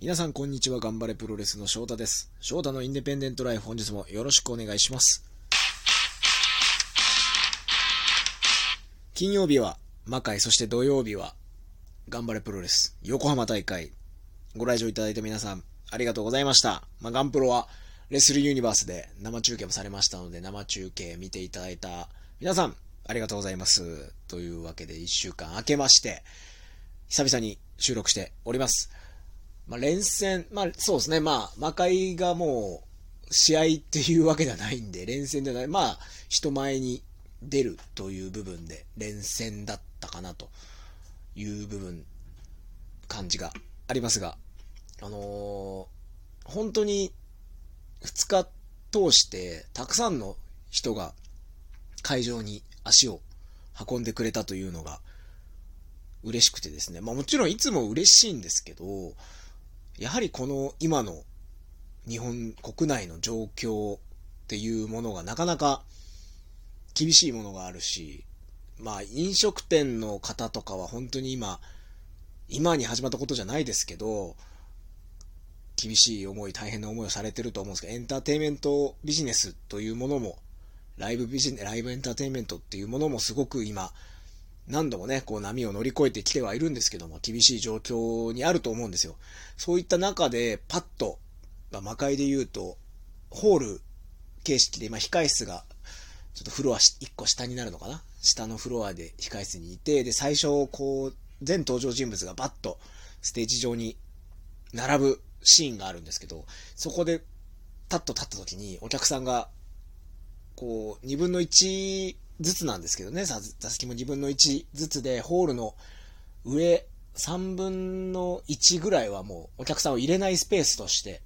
皆さんこんにちは、頑張れプロレスの翔太です。翔太のインデペンデントライフ本日もよろしくお願いします。金曜日は魔界、そして土曜日は頑張れプロレス横浜大会ご来場いただいた皆さんありがとうございました。まあ、ガンプロはレスルユニバースで生中継もされましたので生中継見ていただいた皆さんありがとうございます。というわけで1週間明けまして久々に収録しております。まあ、連戦、まあ、そうですね、まあ、魔界がもう、試合っていうわけではないんで、連戦ではない、まあ、人前に出るという部分で、連戦だったかなという部分、感じがありますが、あのー本当に、2日通して、たくさんの人が会場に足を運んでくれたというのが、嬉しくてですね。まあもちろんいつも嬉しいんですけど、やはりこの今の日本国内の状況っていうものがなかなか厳しいものがあるし、まあ飲食店の方とかは本当に今、今に始まったことじゃないですけど、厳しい思い、大変な思いをされてると思うんですけど、エンターテインメントビジネスというものも、ライブビジネライブエンターテインメントっていうものもすごく今、何度もね、こう波を乗り越えてきてはいるんですけども、厳しい状況にあると思うんですよ。そういった中で、パッと、まあ、魔界で言うと、ホール形式で、今、控室が、ちょっとフロア1個下になるのかな？下のフロアで控室にいて、で、最初、こう、全登場人物がバッとステージ上に並ぶシーンがあるんですけど、そこで、タッと立った時に、お客さんが、こう、2分の1ずつなんですけどね、座席も2分の1ずつで、ホールの上3分の1ぐらいはもうお客さんを入れないスペースとして、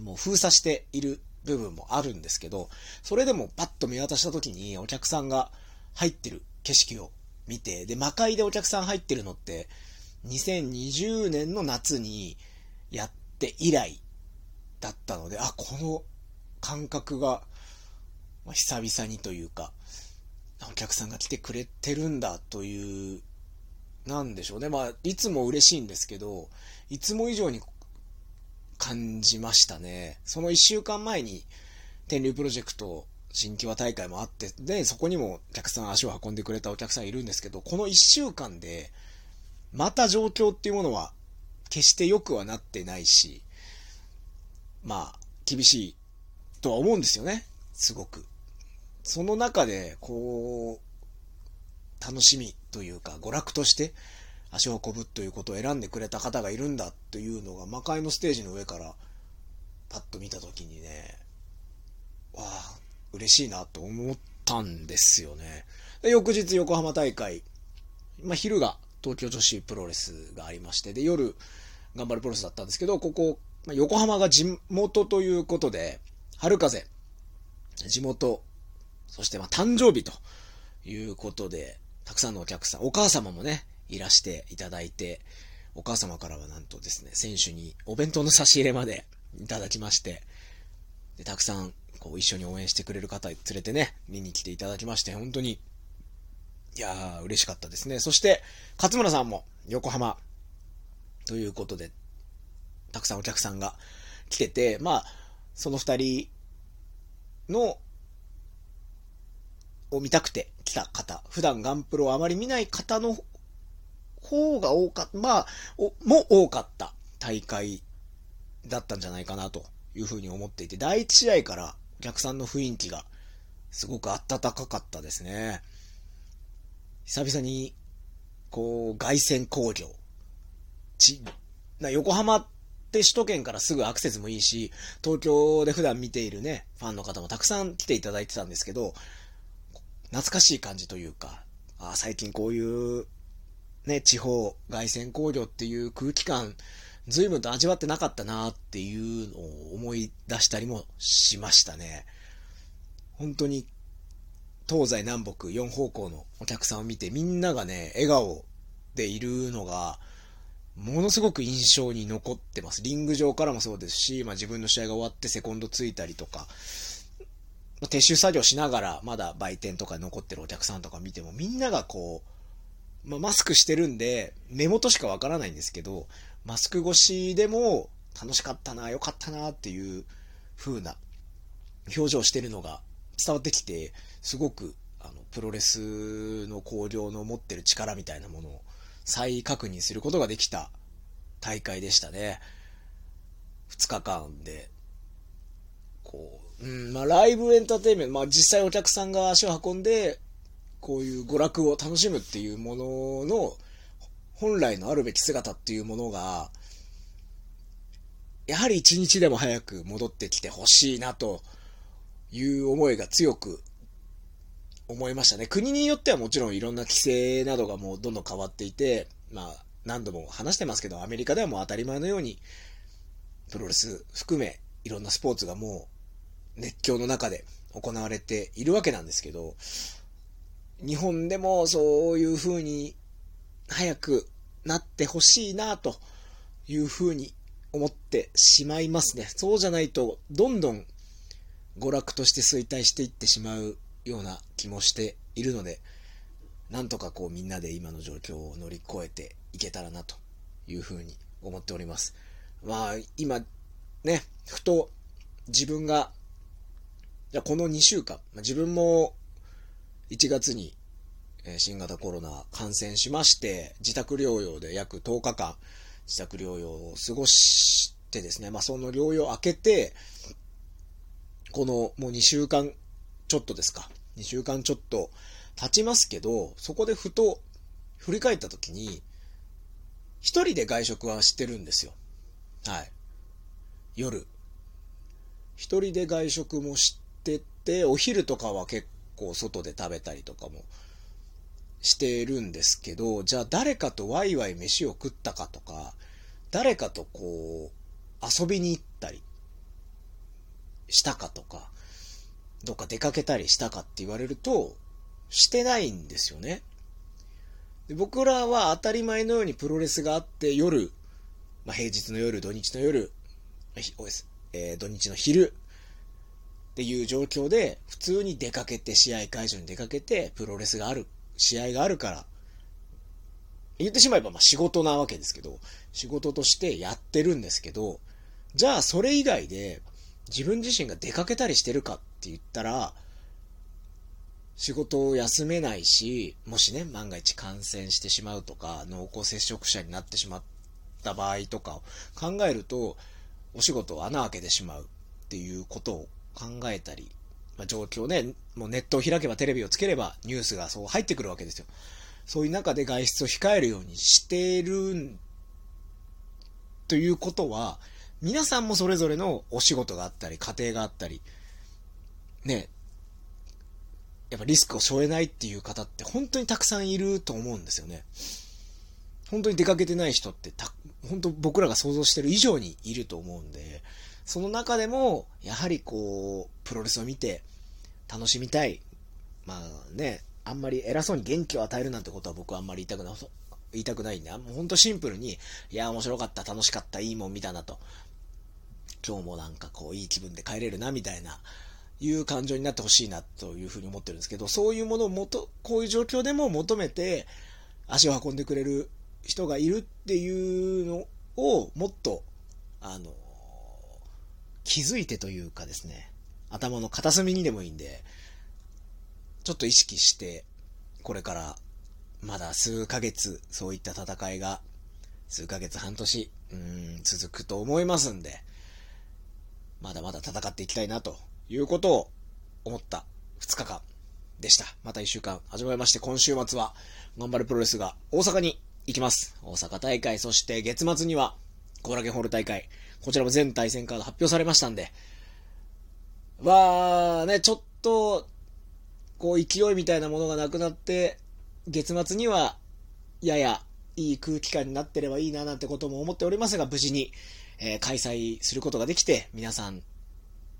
もう封鎖している部分もあるんですけど、それでもパッと見渡した時にお客さんが入ってる景色を見て、で、魔界でお客さん入ってるのって、2020年の夏にやって以来だったので、あ、この感覚が、久々にというか、お客さんが来てくれてるんだという、なんでしょうね。まあ、いつも嬉しいんですけど、いつも以上に感じましたね。その一週間前に、天竜プロジェクト新規和大会もあって、で、そこにもお客さん足を運んでくれたお客さんいるんですけど、この一週間で、また状況っていうものは、決して良くはなってないし、まあ、厳しいとは思うんですよね。すごく。その中で、こう、楽しみというか、娯楽として足を運ぶということを選んでくれた方がいるんだというのが、魔界のステージの上から、パッと見たときにね、わあ、嬉しいなと思ったんですよね。で、翌日横浜大会、まあ、昼が東京女子プロレスがありまして、で、夜、頑張るプロレスだったんですけど、ここ、まあ、横浜が地元ということで、春風、地元、そしてまあ誕生日ということで、たくさんのお客さん、お母様もね、いらしていただいて、お母様からはなんとですね、選手にお弁当の差し入れまでいただきまして、で、たくさん、こう、一緒に応援してくれる方連れてね、見に来ていただきまして、本当に、いやー、嬉しかったですね。そして、勝村さんも横浜、ということで、たくさんお客さんが来てて、まあ、その二人の、を見たくて来た方、普段ガンプロをあまり見ない方の方が多かった、まあ、も多かった大会だったんじゃないかなというふうに思っていて、第一試合からお客さんの雰囲気がすごく温かかったですね。久々に、こう、凱旋工業。ち、な横浜って首都圏からすぐアクセスもいいし、東京で普段見ているね、ファンの方もたくさん来ていただいてたんですけど、懐かしい感じというか、あ最近こういう、ね、地方凱旋工業っていう空気感、随分と味わってなかったなっていうのを思い出したりもしましたね。本当に東西南北4方向のお客さんを見てみんながね、笑顔でいるのが、ものすごく印象に残ってます。リング上からもそうですし、まあ自分の試合が終わってセコンドついたりとか、撤収作業しながらまだ売店とか残ってるお客さんとか見てもみんながこう、まあ、マスクしてるんで目元しかわからないんですけど、マスク越しでも楽しかったな、良かったなっていう風な表情してるのが伝わってきて、すごくあのプロレスの興行の持ってる力みたいなものを再確認することができた大会でしたね。2日間で、こう、うん、まあライブエンターテイメント、まあ実際お客さんが足を運んで、こういう娯楽を楽しむっていうものの本来のあるべき姿っていうものが、やはり一日でも早く戻ってきてほしいなという思いが強く思いましたね。国によってはもちろんいろんな規制などがもうどんどん変わっていて、まあ何度も話してますけど、アメリカではもう当たり前のように、プロレス含めいろんなスポーツがもう熱狂の中で行われているわけなんですけど、日本でもそういう風に早くなってほしいなという風に思ってしまいますね。そうじゃないと、どんどん娯楽として衰退していってしまうような気もしているので、なんとかこうみんなで今の状況を乗り越えていけたらなという風に思っております。まあ今ね、ふと自分が、じゃこの2週間ま、自分も1月に新型コロナ感染しまして、自宅療養で約10日間、自宅療養を過ごしてですね、まあその療養を明けて、このもう2週間ちょっとですか、2週間ちょっと経ちますけど、そこでふと振り返った時に、一人で外食はしてるんですよ。はい。夜。一人で外食もしってて、お昼とかは結構外で食べたりとかもしてるんですけど、じゃあ誰かとワイワイ飯を食ったかとか、誰かとこう、遊びに行ったりしたかとか、どっか出かけたりしたかって言われると、してないんですよね。で僕らは当たり前のようにプロレスがあって夜、まあ、平日の夜、土日の夜、えー、土日の昼っていう状況で普通に出かけて試合会場に出かけてプロレスがある試合があるから、言ってしまえばまあ仕事なわけですけど、仕事としてやってるんですけど、じゃあそれ以外で自分自身が出かけたりしてるかって言ったら、仕事を休めないし、もしね、万が一感染してしまうとか、濃厚接触者になってしまった場合とかを考えると、お仕事を穴開けてしまうっていうことを考えたりまあ、状況ね、もうネットを開けばテレビをつければニュースがそう入ってくるわけですよ。そういう中で外出を控えるようにしているということは、皆さんもそれぞれのお仕事があったり、家庭があったり、ね、やっぱリスクを背負えないっていう方って本当にたくさんいると思うんですよね。本当に出かけてない人ってた、本当僕らが想像してる以上にいると思うんで、その中でも、やはりこう、プロレスを見て、楽しみたい。まあね、あんまり偉そうに元気を与えるなんてことは僕はあんまり言いたくない、言いたくないんで、もうほんとシンプルに、いや、面白かった、楽しかった、いいもん見たなと。今日もなんかこう、いい気分で帰れるな、みたいな、いう感情になってほしいな、というふうに思ってるんですけど、そういうものをもと、こういう状況でも求めて、足を運んでくれる人がいるっていうのを、もっと、あの、気づいてというかですね、頭の片隅にでもいいんで、ちょっと意識して、これからまだ数ヶ月、そういった戦いが、数ヶ月、半年、うん、続くと思いますんで、まだまだ戦っていきたいなということを思った2日間でした。また1週間始まりまして、今週末は、頑張るプロレスが大阪に行きます。大阪大会、そして月末には、コーラゲンホール大会、こちらも全対戦カード発表されましたんで、は、ね、ちょっと、こう勢いみたいなものがなくなって、月末には、ややいい空気感になってればいいななんてことも思っておりますが、無事に、えー、開催することができて、皆さん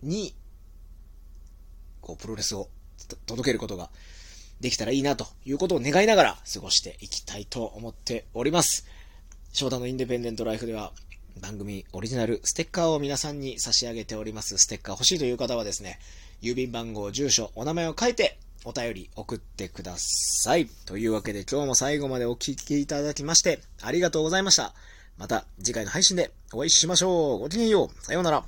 に、こう、プロレスを届けることができたらいいなということを願いながら過ごしていきたいと思っております。翔太のインデペンデントライフでは、番組オリジナルステッカーを皆さんに差し上げております。ステッカー欲しいという方はですね、郵便番号、住所、お名前を書いてお便り送ってください。というわけで今日も最後までお聴きいただきましてありがとうございました。また次回の配信でお会いしましょう。ごきげんよう。さようなら。